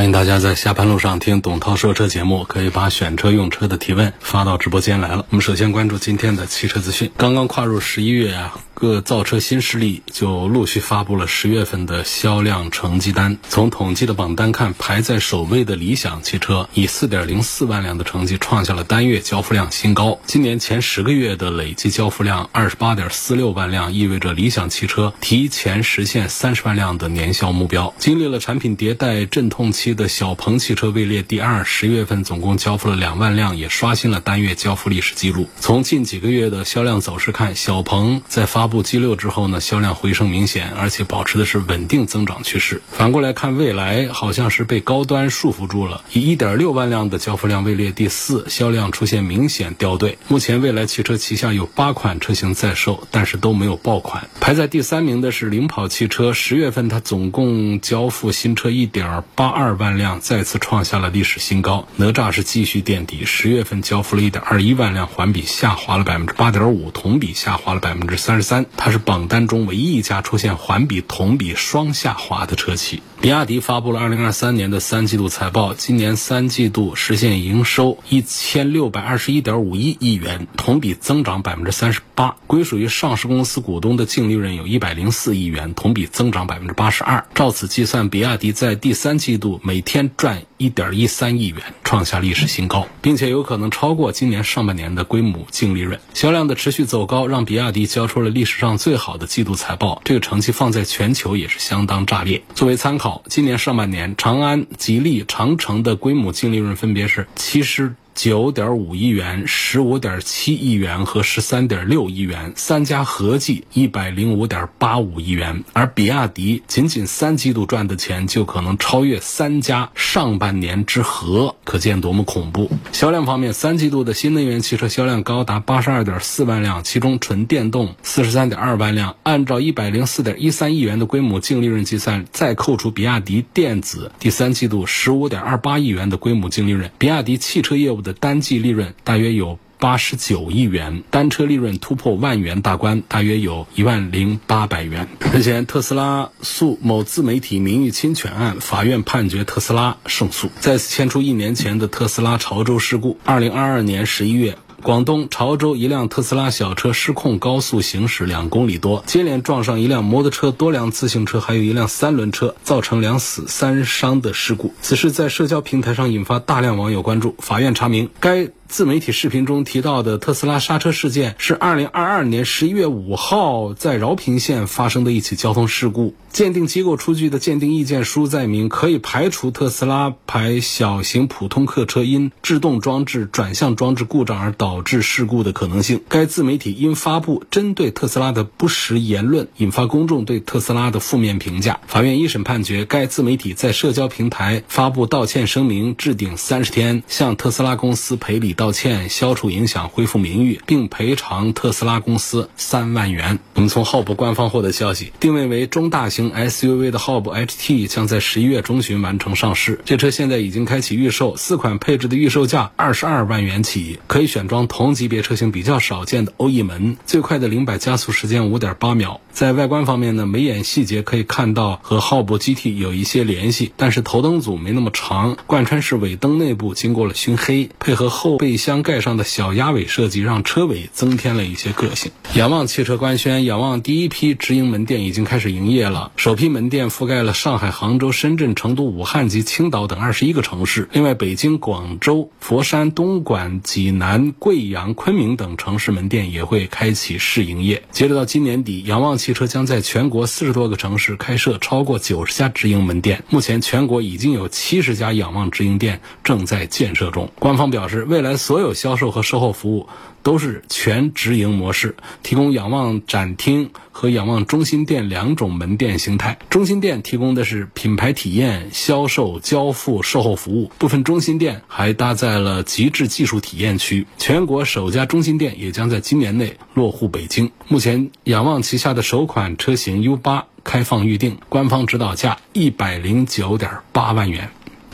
欢迎大家在下班路上听董涛说车节目，可以把选车用车的提问发到直播间来了。我们首先关注今天的汽车资讯。刚刚跨入十一月啊，各造车新势力就陆续发布了十月份的销量成绩单。从统计的榜单看，排在首位的理想汽车以四点零四万辆的成绩创下了单月交付量新高。今年前十个月的累计交付量二十八点四六万辆，意味着理想汽车提前实现三十万辆的年销目标。经历了产品迭代阵痛期的小鹏汽车位列第二，十月份总共交付了两万辆，也刷新了单月交付历史记录。从近几个月的销量走势看，小鹏在发布部 G 六之后呢，销量回升明显，而且保持的是稳定增长趋势。反过来看，蔚来好像是被高端束缚住了，以一点六万辆的交付量位列第四，销量出现明显掉队。目前蔚来汽车旗下有八款车型在售，但是都没有爆款。排在第三名的是领跑汽车，十月份它总共交付新车一点八二万辆。再次创下了历史新高。哪吒是继续垫底，十月份交付了一点二一万辆，环比下滑了百分之八点五，同比下滑了百分之三十三它是榜单中唯一一家出现环比、同比双下滑的车企。比亚迪发布了二零二三年的三季度财报，今年三季度实现营收一千六百二十一点五一亿元，同比增长百分之三十八。归属于上市公司股东的净利润有一百零四亿元，同比增长百分之八十二。照此计算，比亚迪在第三季度每天赚一点一三亿元，创下历史新高，并且有可能超过今年上半年的规模净利润。销量的持续走高，让比亚迪交出了历史上最好的季度财报，这个成绩放在全球也是相当炸裂。作为参考。今年上半年，长安、吉利、长城的规模净利润分别是七十。九点五亿元、十五点七亿元和十三点六亿元，三家合计一百零五点八五亿元。而比亚迪仅仅三季度赚的钱就可能超越三家上半年之和，可见多么恐怖。销量方面，三季度的新能源汽车销量高达八十二点四万辆，其中纯电动四十三点二万辆。按照一百零四点一三亿元的规模净利润计算，再扣除比亚迪电子第三季度十五点二八亿元的规模净利润，比亚迪汽车业务的。单季利润大约有八十九亿元，单车利润突破万元大关，大约有一万零八百元。日前，特斯拉诉某自媒体名誉侵权案，法院判决特斯拉胜诉，再次牵出一年前的特斯拉潮州事故。二零二二年十一月。广东潮州一辆特斯拉小车失控高速行驶两公里多，接连撞上一辆摩托车、多辆自行车，还有一辆三轮车，造成两死三伤的事故。此事在社交平台上引发大量网友关注。法院查明，该自媒体视频中提到的特斯拉刹车事件是2022年11月5号在饶平县发生的一起交通事故。鉴定机构出具的鉴定意见书载明，可以排除特斯拉牌小型普通客车因制动装置转向装置故障而导致事故的可能性。该自媒体因发布针对特斯拉的不实言论，引发公众对特斯拉的负面评价。法院一审判决，该自媒体在社交平台发布道歉声明，置顶三十天，向特斯拉公司赔礼。道歉、消除影响、恢复名誉，并赔偿特斯拉公司三万元。我们从浩博官方获得消息，定位为中大型 SUV 的浩博 HT 将在十一月中旬完成上市。这车现在已经开启预售，四款配置的预售价二十二万元起，可以选装同级别车型比较少见的欧翼门，最快的零百加速时间五点八秒。在外观方面呢，眉眼细节可以看到和浩博 GT 有一些联系，但是头灯组没那么长，贯穿式尾灯内部经过了熏黑，配合后备。箱盖上的小鸭尾设计，让车尾增添了一些个性。仰望汽车官宣，仰望第一批直营门店已经开始营业了。首批门店覆盖了上海、杭州、深圳、成都、武汉及青岛等二十一个城市。另外，北京、广州、佛山、东莞、济南、贵阳、昆明等城市门店也会开启试营业。截止到今年底，仰望汽汽车将在全国四十多个城市开设超过九十家直营门店。目前，全国已经有七十家仰望直营店正在建设中。官方表示，未来。所有销售和售后服务都是全直营模式，提供仰望展厅。和仰望中心店两种门店形态。中心店提供的是品牌体验、销售、交付、售后服务，部分中心店还搭载了极致技术体验区。全国首家中心店也将在今年内落户北京。目前，仰望旗下的首款车型 U 八开放预定，官方指导价一百零九点八万元。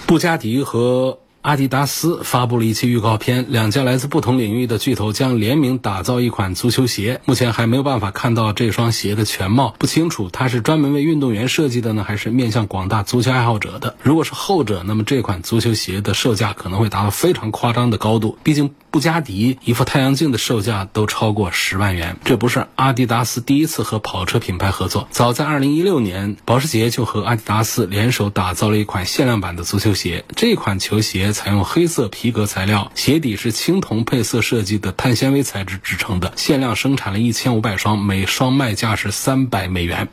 布加迪和阿迪达斯发布了一期预告片，两家来自不同领域的巨头将联名打造一款足球鞋。目前还没有办法看到这双鞋的全貌，不清楚它是专门为运动员设计的呢，还是面向广大足球爱好者的。如果是后者，那么这款足球鞋的售价可能会达到非常夸张的高度，毕竟。布加迪一副太阳镜的售价都超过十万元，这不是阿迪达斯第一次和跑车品牌合作。早在二零一六年，保时捷就和阿迪达斯联手打造了一款限量版的足球鞋。这款球鞋采用黑色皮革材料，鞋底是青铜配色设计的碳纤维材质制成的，限量生产了一千五百双，每双卖价是三百美元。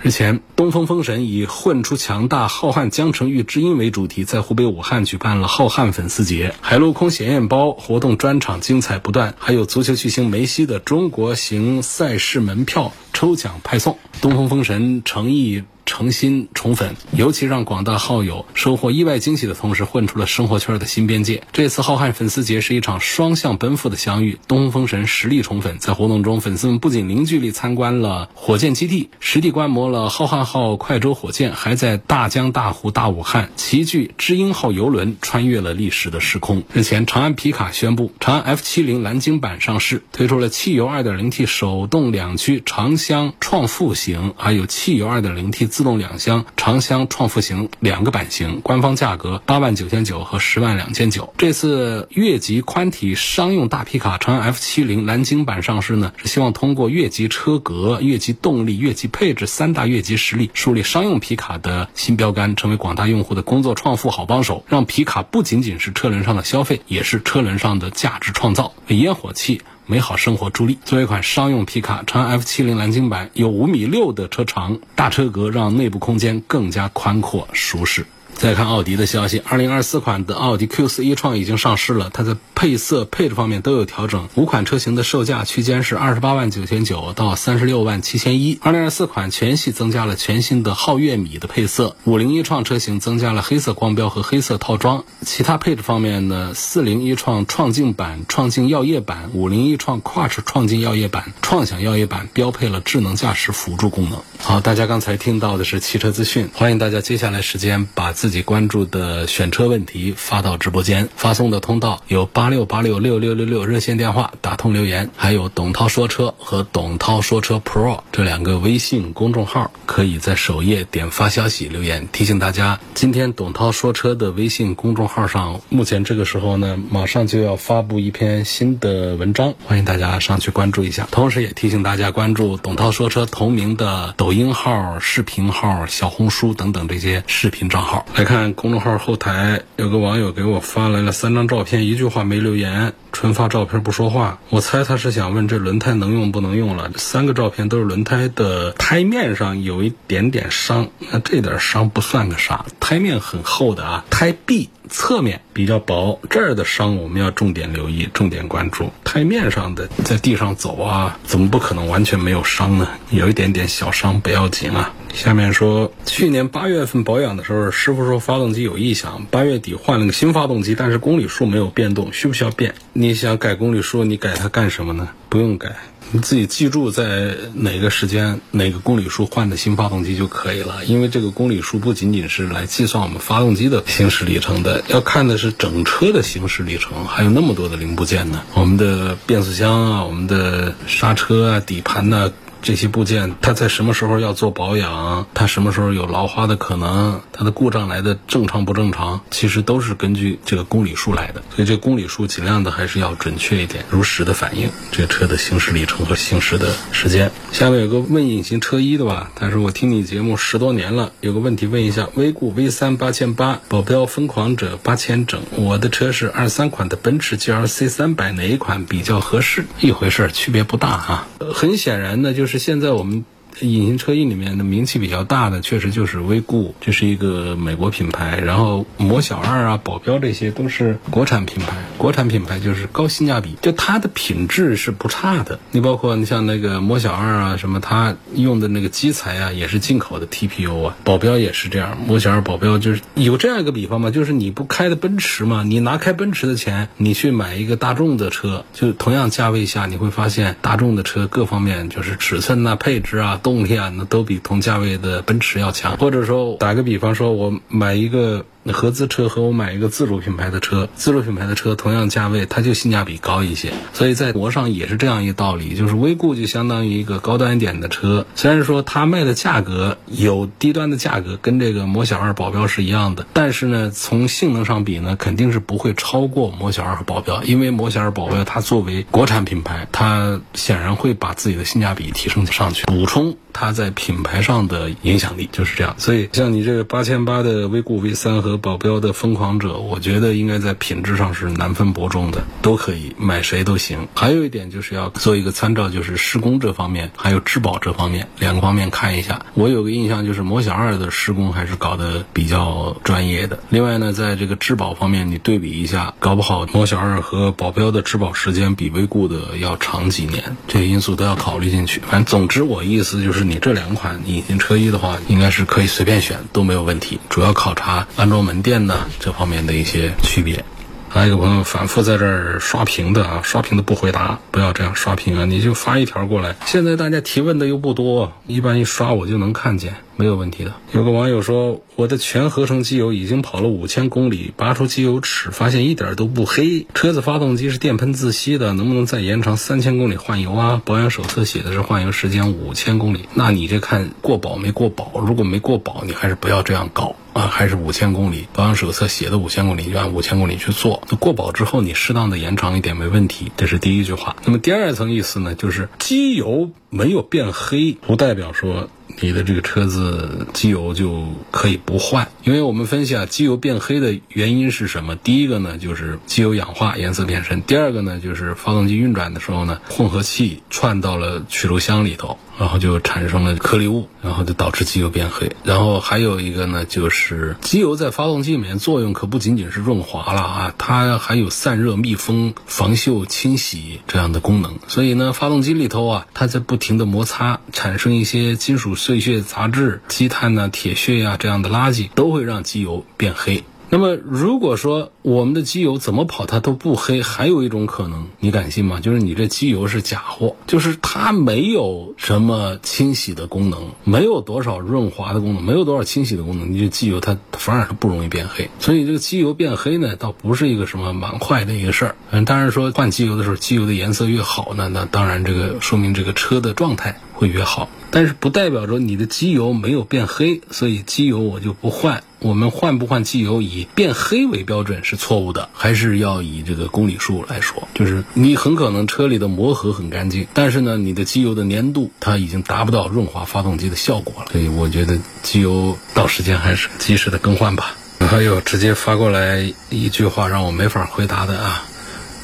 日前，东风风神以“混出强大，浩瀚江城遇知音”为主题，在湖北武汉举办了浩瀚粉丝节，海陆空显眼包活动专场精彩不断，还有足球巨星梅西的中国行赛事门票抽奖派送。东风风神诚意。诚心宠粉，尤其让广大好友收获意外惊喜的同时，混出了生活圈的新边界。这次浩瀚粉丝节是一场双向奔赴的相遇。东风风神实力宠粉，在活动中，粉丝们不仅零距离参观了火箭基地，实地观摩了浩瀚号快舟火箭，还在大江大湖大武汉齐聚知音号游轮，穿越了历史的时空。日前，长安皮卡宣布，长安 F70 蓝鲸版上市，推出了汽油 2.0T 手动两驱长箱创富型，还有汽油 2.0T。自动两厢长厢创富型两个版型，官方价格八万九千九和十万两千九。这次越级宽体商用大皮卡长安 F 七零蓝鲸版上市呢，是希望通过越级车格、越级动力、越级配置三大越级实力，树立商用皮卡的新标杆，成为广大用户的工作创富好帮手，让皮卡不仅仅是车轮上的消费，也是车轮上的价值创造，烟火气。美好生活助力。作为一款商用皮卡，长安 F 七零蓝鲸版有五米六的车长，大车格让内部空间更加宽阔舒适。再看奥迪的消息，二零二四款的奥迪 Q 四 e 创已经上市了，它在配色配置方面都有调整。五款车型的售价区间是二十八万九千九到三十六万七千一。二零二四款全系增加了全新的皓月米的配色，五零一创车型增加了黑色光标和黑色套装。其他配置方面呢，四零一创创境版、创境耀夜版、五零一创跨 h 创境耀夜版、创享耀夜版标配了智能驾驶辅助功能。好，大家刚才听到的是汽车资讯，欢迎大家接下来时间把。自己关注的选车问题发到直播间，发送的通道有八六八六六六六六热线电话，打通留言，还有董涛说车和董涛说车 Pro 这两个微信公众号，可以在首页点发消息留言。提醒大家，今天董涛说车的微信公众号上，目前这个时候呢，马上就要发布一篇新的文章，欢迎大家上去关注一下。同时也提醒大家关注董涛说车同名的抖音号、视频号、小红书等等这些视频账号。来看公众号后台，有个网友给我发来了三张照片，一句话没留言，纯发照片不说话。我猜他是想问这轮胎能用不能用了。三个照片都是轮胎的胎面上有一点点伤，那这点伤不算个啥，胎面很厚的啊，胎壁。侧面比较薄，这儿的伤我们要重点留意、重点关注。胎面上的，在地上走啊，怎么不可能完全没有伤呢？有一点点小伤不要紧啊。下面说，去年八月份保养的时候，师傅说发动机有异响，八月底换了个新发动机，但是公里数没有变动，需不需要变？你想改公里数，你改它干什么呢？不用改。你自己记住在哪个时间、哪个公里数换的新发动机就可以了。因为这个公里数不仅仅是来计算我们发动机的行驶里程的，要看的是整车的行驶里程，还有那么多的零部件呢。我们的变速箱啊，我们的刹车啊，底盘呢。这些部件，它在什么时候要做保养？它什么时候有老化的可能？它的故障来的正常不正常？其实都是根据这个公里数来的。所以这公里数尽量的还是要准确一点，如实的反映这个车的行驶里程和行驶的时间。下面有个问隐形车衣的吧，他说我听你节目十多年了，有个问题问一下：威固 V 三八千八，保镖疯狂者八千整。我的车是二三款的奔驰 GLC 三百，哪一款比较合适？一回事，区别不大啊。很显然呢，就是。是现在我们隐形车衣里面的名气比较大的，确实就是威固，这是一个美国品牌。然后魔小二啊、保镖这些都是国产品牌。国产品牌就是高性价比，就它的品质是不差的。你包括你像那个魔小二啊，什么它用的那个基材啊，也是进口的 TPU 啊。保镖也是这样，魔小二保镖就是有这样一个比方嘛，就是你不开的奔驰嘛，你拿开奔驰的钱，你去买一个大众的车，就同样价位下，你会发现大众的车各方面就是尺寸啊、配置啊、动力啊，那都比同价位的奔驰要强。或者说打个比方说，我买一个。那合资车和我买一个自主品牌的车，自主品牌的车同样价位，它就性价比高一些。所以在国上也是这样一道理，就是威固就相当于一个高端一点的车，虽然说它卖的价格有低端的价格，跟这个摩小二保镖是一样的，但是呢，从性能上比呢，肯定是不会超过摩小二和保镖，因为摩小二保镖它作为国产品牌，它显然会把自己的性价比提升上去，补充它在品牌上的影响力，就是这样。所以像你这个八千八的威固 V 三和保镖的疯狂者，我觉得应该在品质上是难分伯仲的，都可以买谁都行。还有一点就是要做一个参照，就是施工这方面，还有质保这方面两个方面看一下。我有个印象就是摩小二的施工还是搞得比较专业的。另外呢，在这个质保方面，你对比一下，搞不好摩小二和保镖的质保时间比威固的要长几年，这些因素都要考虑进去。反正总之，我意思就是你这两款隐形车衣的话，应该是可以随便选，都没有问题。主要考察安装门店。呢，这方面的一些区别。还有一个朋友反复在这儿刷屏的啊，刷屏的不回答，不要这样刷屏啊，你就发一条过来。现在大家提问的又不多，一般一刷我就能看见，没有问题的。有个网友说，我的全合成机油已经跑了五千公里，拔出机油尺，发现一点都不黑。车子发动机是电喷自吸的，能不能再延长三千公里换油啊？保养手册写的是换油时间五千公里，那你这看过保没过保？如果没过保，你还是不要这样搞。啊，还是五千公里，保养手册写的五千公里，就按五千公里去做。那过保之后，你适当的延长一点没问题，这是第一句话。那么第二层意思呢，就是机油没有变黑，不代表说。你的这个车子机油就可以不换，因为我们分析啊，机油变黑的原因是什么？第一个呢，就是机油氧化，颜色变深；第二个呢，就是发动机运转的时候呢，混合气串到了曲轴箱里头，然后就产生了颗粒物，然后就导致机油变黑。然后还有一个呢，就是机油在发动机里面作用可不仅仅是润滑了啊，它还有散热、密封、防锈、清洗这样的功能。所以呢，发动机里头啊，它在不停的摩擦，产生一些金属。碎屑、杂质、积碳呐、铁屑呀，这样的垃圾都会让机油变黑。那么，如果说我们的机油怎么跑它都不黑，还有一种可能，你敢信吗？就是你这机油是假货，就是它没有什么清洗的功能，没有多少润滑的功能，没有多少清洗的功能，你这机油它反而是不容易变黑。所以这个机油变黑呢，倒不是一个什么蛮坏的一个事儿。嗯，当然说换机油的时候，机油的颜色越好呢，那当然这个说明这个车的状态会越好。但是不代表着你的机油没有变黑，所以机油我就不换。我们换不换机油以变黑为标准是错误的，还是要以这个公里数来说。就是你很可能车里的磨合很干净，但是呢，你的机油的粘度它已经达不到润滑发动机的效果了。所以我觉得机油到时间还是及时的更换吧。还有直接发过来一句话让我没法回答的啊，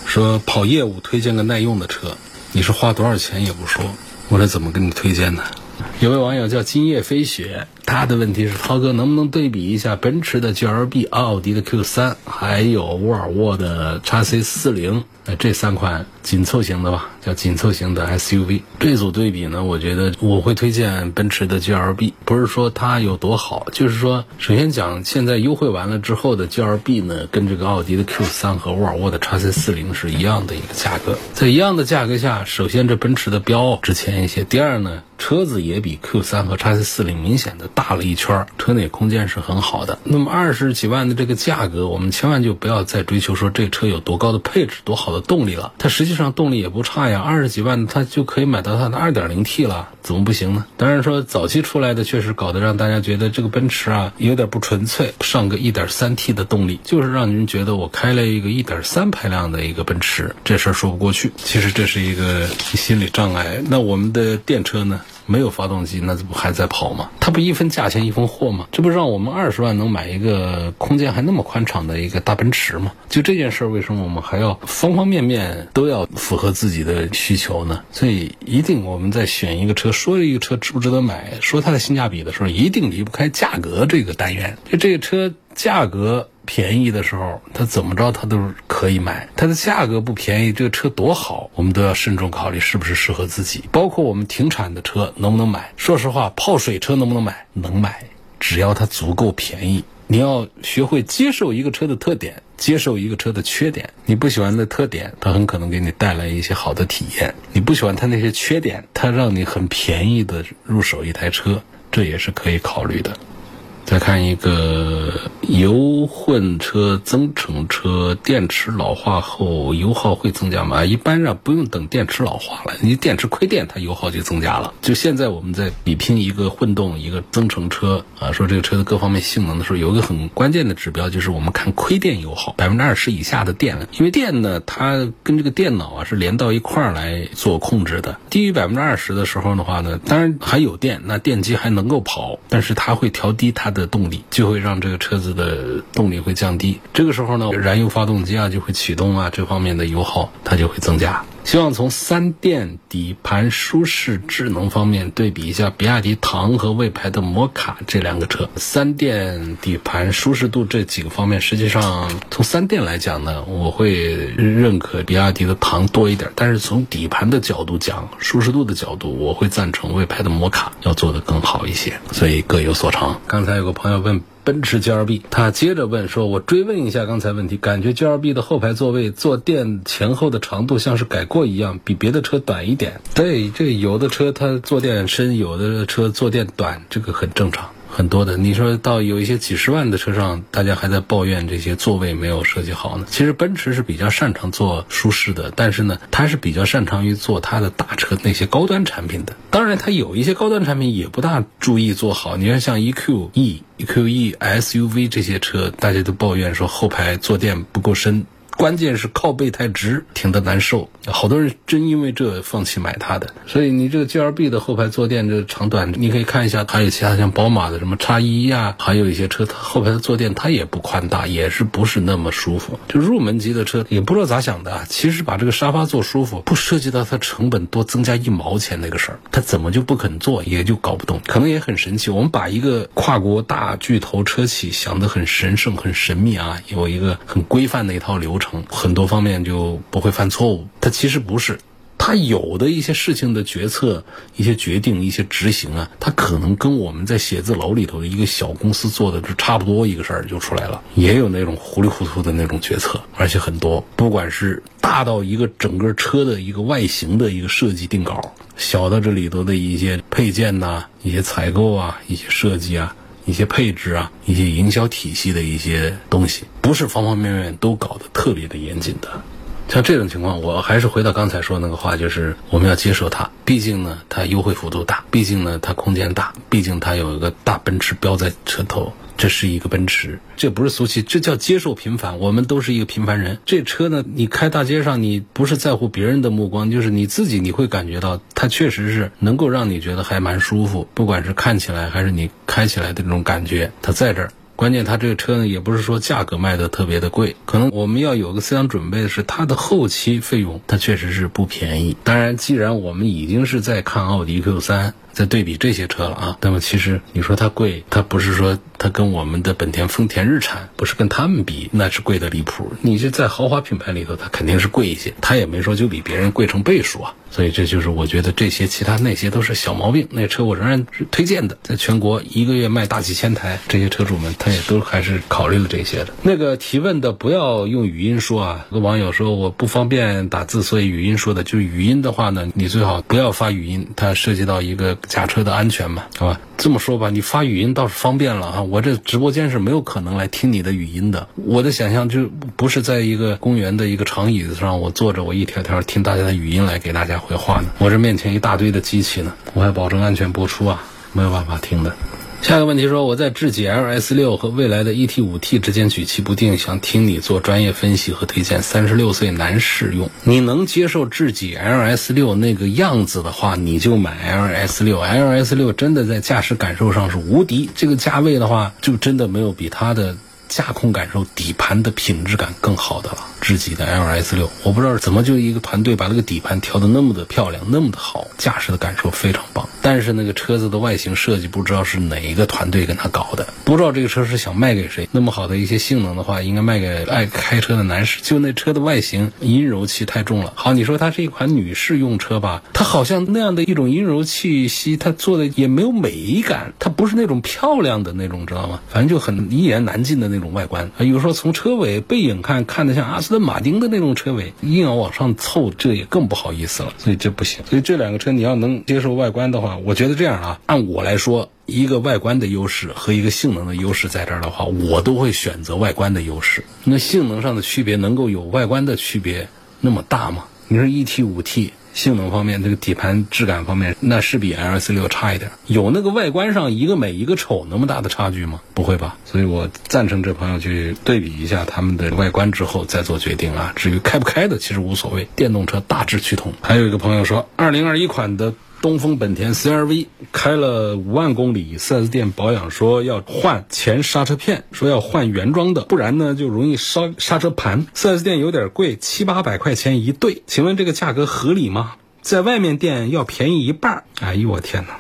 说跑业务推荐个耐用的车，你是花多少钱也不说。我这怎么给你推荐呢？有位网友叫今夜飞雪，他的问题是：涛哥能不能对比一下奔驰的 GLB、奥迪的 Q3，还有沃尔沃的 x C 四零？那，这三款紧凑型的吧，叫紧凑型的 SUV。这组对比呢，我觉得我会推荐奔驰的 GLB，不是说它有多好，就是说，首先讲现在优惠完了之后的 GLB 呢，跟这个奥迪的 Q3 和沃尔沃的 x C 四零是一样的一个价格。在一样的价格下，首先这奔驰的标值钱一些，第二呢，车子也比 Q3 和 x C 四零明显的大大了一圈，车内空间是很好的。那么二十几万的这个价格，我们千万就不要再追求说这车有多高的配置，多好。的动力了，它实际上动力也不差呀，二十几万它就可以买到它的二点零 T 了，怎么不行呢？当然说早期出来的确实搞得让大家觉得这个奔驰啊有点不纯粹，上个一点三 T 的动力，就是让您觉得我开了一个一点三排量的一个奔驰，这事儿说不过去。其实这是一个心理障碍。那我们的电车呢？没有发动机，那这不还在跑吗？它不一分价钱一分货吗？这不让我们二十万能买一个空间还那么宽敞的一个大奔驰吗？就这件事儿，为什么我们还要方方面面都要符合自己的需求呢？所以一定我们在选一个车，说一个车值不值得买，说它的性价比的时候，一定离不开价格这个单元。就这个车价格。便宜的时候，它怎么着它都可以买。它的价格不便宜，这个车多好，我们都要慎重考虑是不是适合自己。包括我们停产的车能不能买？说实话，泡水车能不能买？能买，只要它足够便宜。你要学会接受一个车的特点，接受一个车的缺点。你不喜欢的特点，它很可能给你带来一些好的体验；你不喜欢它那些缺点，它让你很便宜的入手一台车，这也是可以考虑的。再看一个油混车、增程车，电池老化后油耗会增加吗？一般上不用等电池老化了，你电池亏电，它油耗就增加了。就现在我们在比拼一个混动、一个增程车啊，说这个车的各方面性能的时候，有一个很关键的指标，就是我们看亏电油耗，百分之二十以下的电，因为电呢，它跟这个电脑啊是连到一块儿来做控制的。低于百分之二十的时候的话呢，当然还有电，那电机还能够跑，但是它会调低它。的动力就会让这个车子的动力会降低，这个时候呢，燃油发动机啊就会启动啊，这方面的油耗它就会增加。希望从三电底盘舒适、智能方面对比一下比亚迪唐和魏牌的摩卡这两个车。三电底盘舒适度这几个方面，实际上从三电来讲呢，我会认可比亚迪的唐多一点。但是从底盘的角度讲，舒适度的角度，我会赞成魏牌的摩卡要做得更好一些。所以各有所长。刚才有个朋友问。奔驰 GLB，他接着问说：“我追问一下刚才问题，感觉 GLB 的后排座位坐垫前后的长度像是改过一样，比别的车短一点。对，这有的车它坐垫深，有的车坐垫短，这个很正常。”很多的，你说到有一些几十万的车上，大家还在抱怨这些座位没有设计好呢。其实奔驰是比较擅长做舒适的，但是呢，它是比较擅长于做它的大车那些高端产品的。当然，它有一些高端产品也不大注意做好。你看，像 EQE、EQE SUV 这些车，大家都抱怨说后排坐垫不够深。关键是靠背太直，挺得难受。好多人真因为这放弃买它的。所以你这个 G L B 的后排坐垫这长短，你可以看一下，还有其他像宝马的什么叉一呀，还有一些车它后排的坐垫它也不宽大，也是不是那么舒服。就入门级的车也不知道咋想的，其实把这个沙发坐舒服，不涉及到它成本多增加一毛钱那个事儿，他怎么就不肯做，也就搞不懂。可能也很神奇，我们把一个跨国大巨头车企想得很神圣、很神秘啊，有一个很规范的一套流程。很多方面就不会犯错误，它其实不是，它有的一些事情的决策、一些决定、一些执行啊，它可能跟我们在写字楼里头的一个小公司做的就差不多一个事儿就出来了，也有那种糊里糊涂的那种决策，而且很多，不管是大到一个整个车的一个外形的一个设计定稿，小到这里头的一些配件呐、一些采购啊、一些设计啊。一些配置啊，一些营销体系的一些东西，不是方方面面都搞得特别的严谨的。像这种情况，我还是回到刚才说那个话，就是我们要接受它。毕竟呢，它优惠幅度大；毕竟呢，它空间大；毕竟它有一个大奔驰标在车头。这是一个奔驰，这不是俗气，这叫接受平凡。我们都是一个平凡人。这车呢，你开大街上，你不是在乎别人的目光，就是你自己，你会感觉到它确实是能够让你觉得还蛮舒服。不管是看起来还是你开起来的这种感觉，它在这儿。关键它这个车呢，也不是说价格卖的特别的贵，可能我们要有个思想准备的是，它的后期费用它确实是不便宜。当然，既然我们已经是在看奥迪 Q 三。在对比这些车了啊，那么其实你说它贵，它不是说它跟我们的本田、丰田、日产不是跟他们比，那是贵的离谱。你这在豪华品牌里头，它肯定是贵一些，它也没说就比别人贵成倍数啊。所以这就是我觉得这些其他那些都是小毛病。那车我仍然是推荐的，在全国一个月卖大几千台，这些车主们他也都还是考虑了这些的。那个提问的不要用语音说啊，有个网友说我不方便打字，所以语音说的。就语音的话呢，你最好不要发语音，它涉及到一个。驾车的安全嘛，好吧，这么说吧，你发语音倒是方便了啊。我这直播间是没有可能来听你的语音的。我的想象就不是在一个公园的一个长椅子上，我坐着，我一条条听大家的语音来给大家回话呢。我这面前一大堆的机器呢，我还保证安全播出啊，没有办法听的。下一个问题说，我在智己 LS 六和未来的 ET 五 T 之间举棋不定，想听你做专业分析和推荐。三十六岁男士用，你能接受智己 LS 六那个样子的话，你就买 LS 六。LS 六真的在驾驶感受上是无敌，这个价位的话，就真的没有比它的。驾控感受、底盘的品质感更好的了，智己的 LS 六，我不知道怎么就一个团队把那个底盘调的那么的漂亮，那么的好，驾驶的感受非常棒。但是那个车子的外形设计不知道是哪一个团队跟他搞的，不知道这个车是想卖给谁。那么好的一些性能的话，应该卖给爱开车的男士。就那车的外形阴柔气太重了。好，你说它是一款女士用车吧，它好像那样的一种阴柔气息，它做的也没有美感，它不是那种漂亮的那种，知道吗？反正就很一言难尽的那。种种外观啊，有时候从车尾背影看，看得像阿斯顿马丁的那种车尾，硬要往上凑，这也更不好意思了，所以这不行。所以这两个车你要能接受外观的话，我觉得这样啊，按我来说，一个外观的优势和一个性能的优势在这儿的话，我都会选择外观的优势。那性能上的区别能够有外观的区别那么大吗？你说一 T 五 T。性能方面，这个底盘质感方面，那是比 L C 六差一点。有那个外观上一个美一个丑那么大的差距吗？不会吧。所以我赞成这朋友去对比一下他们的外观之后再做决定啊。至于开不开的，其实无所谓，电动车大致趋同。还有一个朋友说，二零二一款的。东风本田 CR-V 开了五万公里，4S 店保养说要换前刹车片，说要换原装的，不然呢就容易烧刹车盘。4S 店有点贵，七八百块钱一对，请问这个价格合理吗？在外面店要便宜一半。哎呦我天哪！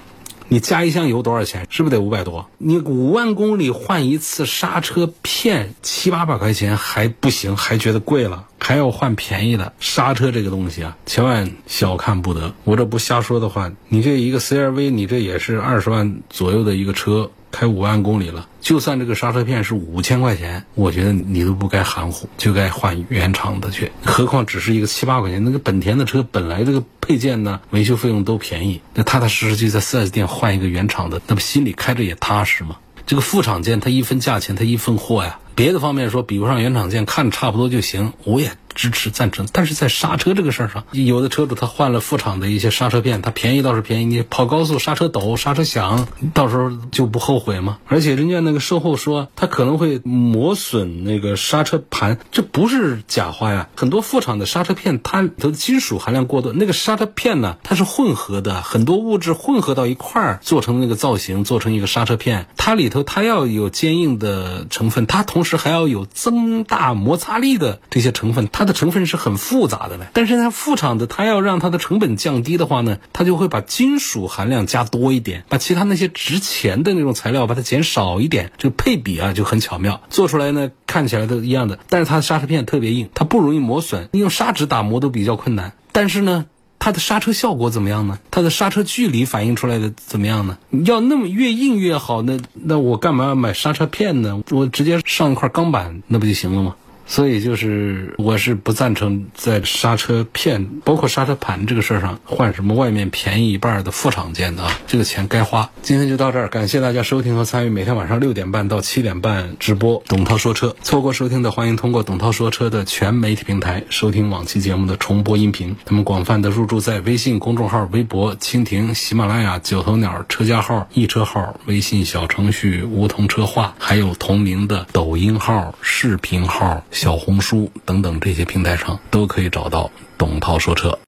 你加一箱油多少钱？是不是得五百多？你五万公里换一次刹车片，七八百块钱还不行，还觉得贵了，还要换便宜的刹车这个东西啊，千万小看不得。我这不瞎说的话，你这一个 CRV，你这也是二十万左右的一个车。开五万公里了，就算这个刹车片是五千块钱，我觉得你都不该含糊，就该换原厂的去。何况只是一个七八块钱，那个本田的车本来这个配件呢，维修费用都便宜，那踏踏实实就在 4S 店换一个原厂的，那不心里开着也踏实吗？这个副厂件它一分价钱，它一分货呀。别的方面说比不上原厂件，看着差不多就行，我也。支持赞成，但是在刹车这个事儿上，有的车主他换了副厂的一些刹车片，他便宜倒是便宜，你跑高速刹车抖、刹车响，到时候就不后悔吗？而且人家那个售后说，他可能会磨损那个刹车盘，这不是假话呀。很多副厂的刹车片，它里头金属含量过多，那个刹车片呢，它是混合的，很多物质混合到一块儿做成那个造型，做成一个刹车片，它里头它要有坚硬的成分，它同时还要有增大摩擦力的这些成分。它的成分是很复杂的嘞，但是它副厂的，它要让它的成本降低的话呢，它就会把金属含量加多一点，把其他那些值钱的那种材料把它减少一点，这个配比啊就很巧妙，做出来呢看起来都一样的，但是它的刹车片特别硬，它不容易磨损，你用砂纸打磨都比较困难。但是呢，它的刹车效果怎么样呢？它的刹车距离反映出来的怎么样呢？要那么越硬越好，那那我干嘛要买刹车片呢？我直接上一块钢板那不就行了吗？所以就是，我是不赞成在刹车片、包括刹车盘这个事儿上换什么外面便宜一半的副厂件的啊，这个钱该花。今天就到这儿，感谢大家收听和参与每天晚上六点半到七点半直播董涛说车。错过收听的，欢迎通过董涛说车的全媒体平台收听往期节目的重播音频。他们广泛的入驻在微信公众号、微博、蜻蜓、喜马拉雅、九头鸟车家号、易车号、微信小程序梧桐车话，还有同名的抖音号、视频号。小红书等等这些平台上都可以找到董涛说车。